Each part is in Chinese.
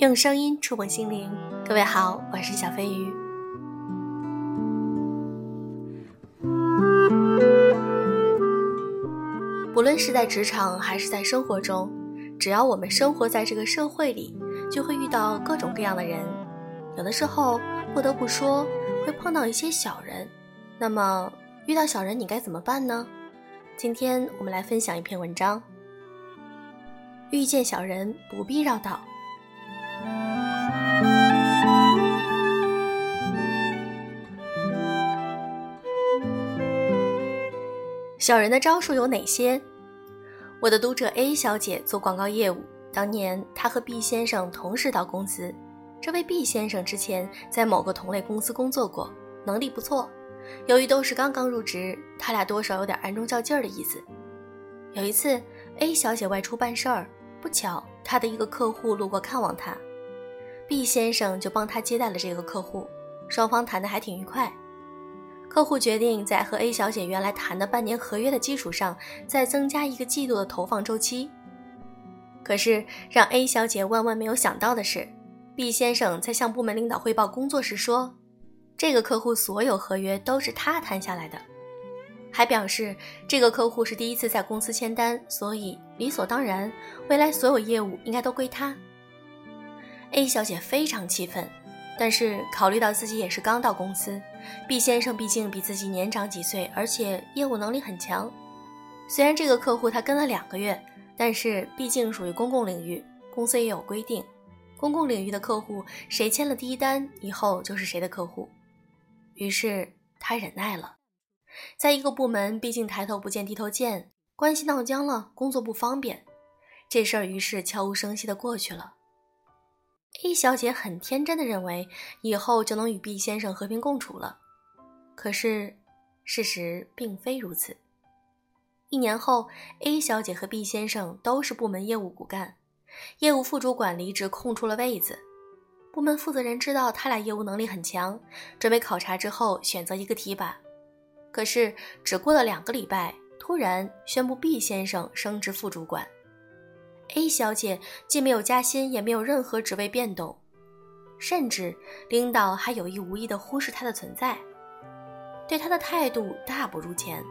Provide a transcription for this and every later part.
用声音触碰心灵，各位好，我是小飞鱼。不论是在职场还是在生活中，只要我们生活在这个社会里，就会遇到各种各样的人。有的时候，不得不说，会碰到一些小人。那么，遇到小人你该怎么办呢？今天我们来分享一篇文章：遇见小人不必绕道。小人的招数有哪些？我的读者 A 小姐做广告业务，当年她和 B 先生同时到公司。这位 B 先生之前在某个同类公司工作过，能力不错。由于都是刚刚入职，他俩多少有点暗中较劲儿的意思。有一次，A 小姐外出办事儿，不巧她的一个客户路过看望她，B 先生就帮她接待了这个客户，双方谈得还挺愉快。客户决定在和 A 小姐原来谈的半年合约的基础上，再增加一个季度的投放周期。可是让 A 小姐万万没有想到的是，B 先生在向部门领导汇报工作时说，这个客户所有合约都是他谈下来的，还表示这个客户是第一次在公司签单，所以理所当然，未来所有业务应该都归他。A 小姐非常气愤。但是考虑到自己也是刚到公司毕先生毕竟比自己年长几岁，而且业务能力很强。虽然这个客户他跟了两个月，但是毕竟属于公共领域，公司也有规定，公共领域的客户谁签了第一单，以后就是谁的客户。于是他忍耐了，在一个部门，毕竟抬头不见低头见，关系闹僵了，工作不方便，这事儿于是悄无声息的过去了。A 小姐很天真的认为以后就能与 B 先生和平共处了，可是事实并非如此。一年后，A 小姐和 B 先生都是部门业务骨干，业务副主管离职空出了位子。部门负责人知道他俩业务能力很强，准备考察之后选择一个提拔。可是只过了两个礼拜，突然宣布 B 先生升职副主管。A 小姐既没有加薪，也没有任何职位变动，甚至领导还有意无意地忽视她的存在，对她的态度大不如前。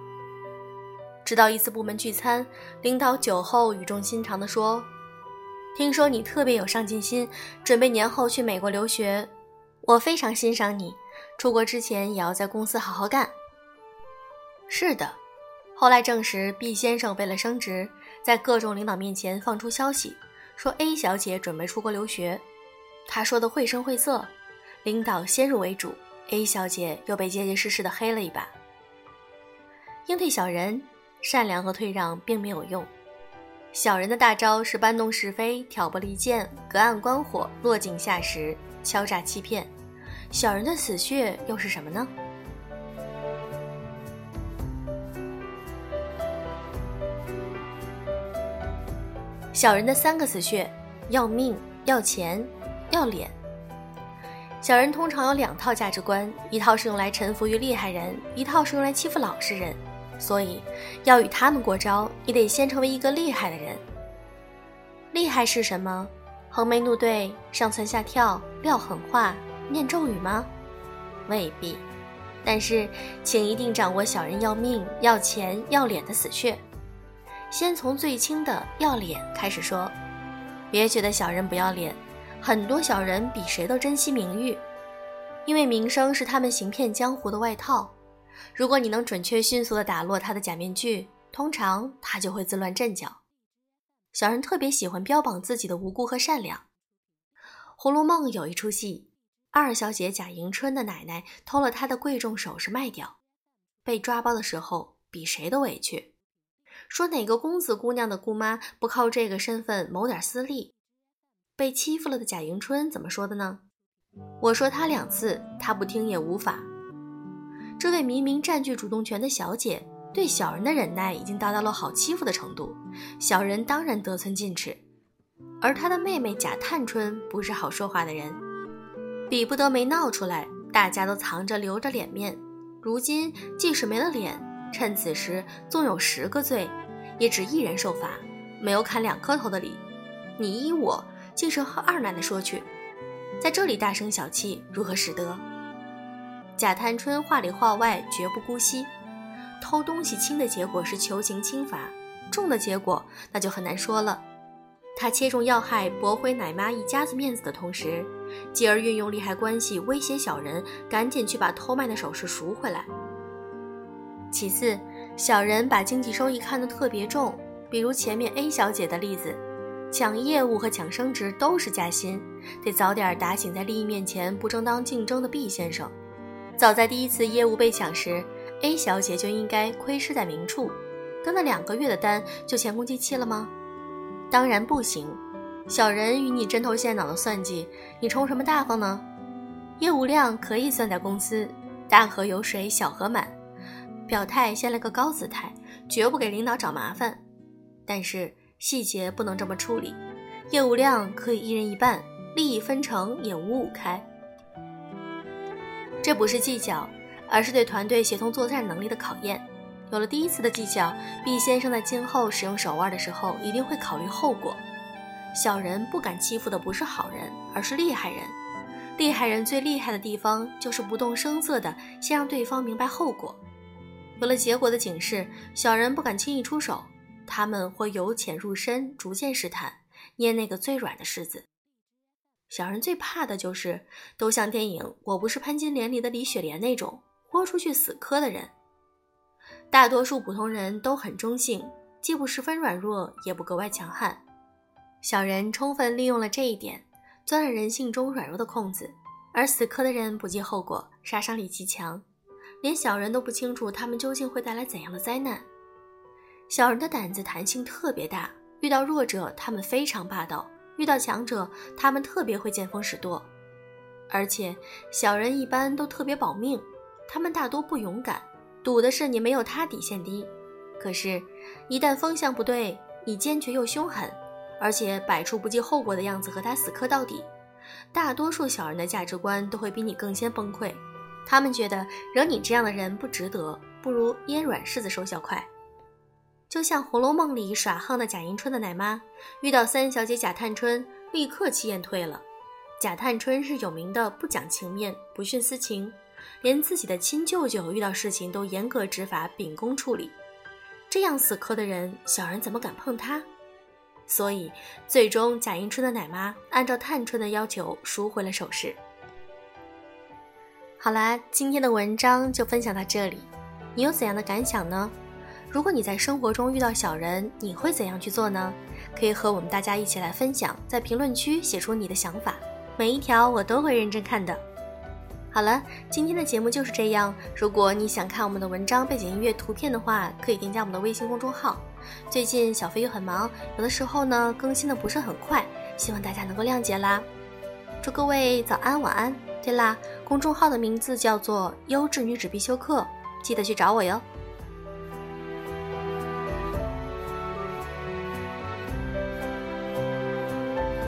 直到一次部门聚餐，领导酒后语重心长地说：“听说你特别有上进心，准备年后去美国留学，我非常欣赏你。出国之前也要在公司好好干。”是的。后来证实，B 先生为了升职，在各种领导面前放出消息，说 A 小姐准备出国留学。他说的绘声绘色，领导先入为主，A 小姐又被结结实实的黑了一把。应对小人，善良和退让并没有用。小人的大招是搬弄是非、挑拨离间、隔岸观火、落井下石、敲诈欺骗。小人的死穴又是什么呢？小人的三个死穴：要命、要钱、要脸。小人通常有两套价值观，一套是用来臣服于厉害人，一套是用来欺负老实人。所以，要与他们过招，你得先成为一个厉害的人。厉害是什么？横眉怒对、上蹿下跳、撂狠话、念咒语吗？未必。但是，请一定掌握小人要命、要钱、要脸的死穴。先从最轻的要脸开始说，别觉得小人不要脸，很多小人比谁都珍惜名誉，因为名声是他们行骗江湖的外套。如果你能准确迅速地打落他的假面具，通常他就会自乱阵脚。小人特别喜欢标榜自己的无辜和善良。《红楼梦》有一出戏，二小姐贾迎春的奶奶偷了她的贵重首饰卖掉，被抓包的时候比谁都委屈。说哪个公子姑娘的姑妈不靠这个身份谋点私利？被欺负了的贾迎春怎么说的呢？我说他两次，他不听也无法。这位明明占据主动权的小姐，对小人的忍耐已经达到了好欺负的程度，小人当然得寸进尺。而她的妹妹贾探春不是好说话的人，比不得没闹出来，大家都藏着留着脸面。如今即使没了脸。趁此时，纵有十个罪，也只一人受罚，没有砍两颗头的理。你依我，竟是和二奶奶说去，在这里大声小气，如何使得？贾探春话里话外绝不姑息，偷东西轻的结果是求情轻罚，重的结果那就很难说了。他切中要害，驳回奶妈一家子面子的同时，继而运用利害关系威胁小人，赶紧去把偷卖的首饰赎回来。其次，小人把经济收益看得特别重，比如前面 A 小姐的例子，抢业务和抢升职都是加薪，得早点打醒在利益面前不正当竞争的 B 先生。早在第一次业务被抢时，A 小姐就应该亏失在明处，跟了两个月的单就前功尽弃了吗？当然不行，小人与你针头线脑的算计，你充什么大方呢？业务量可以算在公司，大河有水小河满，表态先来个高姿态，绝不给领导找麻烦。但是细节不能这么处理，业务量可以一人一半，利益分成也五五开。这不是计较，而是对团队协同作战能力的考验。有了第一次的计较毕先生在今后使用手腕的时候，一定会考虑后果。小人不敢欺负的不是好人，而是厉害人。厉害人最厉害的地方，就是不动声色的先让对方明白后果。有了结果的警示，小人不敢轻易出手，他们会由浅入深，逐渐试探，捏那个最软的柿子。小人最怕的就是都像电影《我不是潘金莲》里的李雪莲那种豁出去死磕的人。大多数普通人都很中性，既不十分软弱，也不格外强悍。小人充分利用了这一点，钻了人性中软弱的空子。而死磕的人不计后果，杀伤力极强，连小人都不清楚他们究竟会带来怎样的灾难。小人的胆子弹性特别大，遇到弱者他们非常霸道，遇到强者他们特别会见风使舵。而且小人一般都特别保命，他们大多不勇敢。赌的是你没有他底线低，可是，一旦风向不对，你坚决又凶狠，而且摆出不计后果的样子和他死磕到底，大多数小人的价值观都会比你更先崩溃。他们觉得惹你这样的人不值得，不如腌软柿子收效快。就像《红楼梦》里耍横的贾迎春的奶妈，遇到三小姐贾探春，立刻气焰退了。贾探春是有名的不讲情面，不徇私情。连自己的亲舅舅遇到事情都严格执法、秉公处理，这样死磕的人，小人怎么敢碰他？所以，最终贾迎春的奶妈按照探春的要求赎回了首饰。好啦，今天的文章就分享到这里，你有怎样的感想呢？如果你在生活中遇到小人，你会怎样去做呢？可以和我们大家一起来分享，在评论区写出你的想法，每一条我都会认真看的。好了，今天的节目就是这样。如果你想看我们的文章背景音乐图片的话，可以添加我们的微信公众号。最近小飞又很忙，有的时候呢更新的不是很快，希望大家能够谅解啦。祝各位早安晚安。对啦，公众号的名字叫做“优质女子必修课”，记得去找我哟。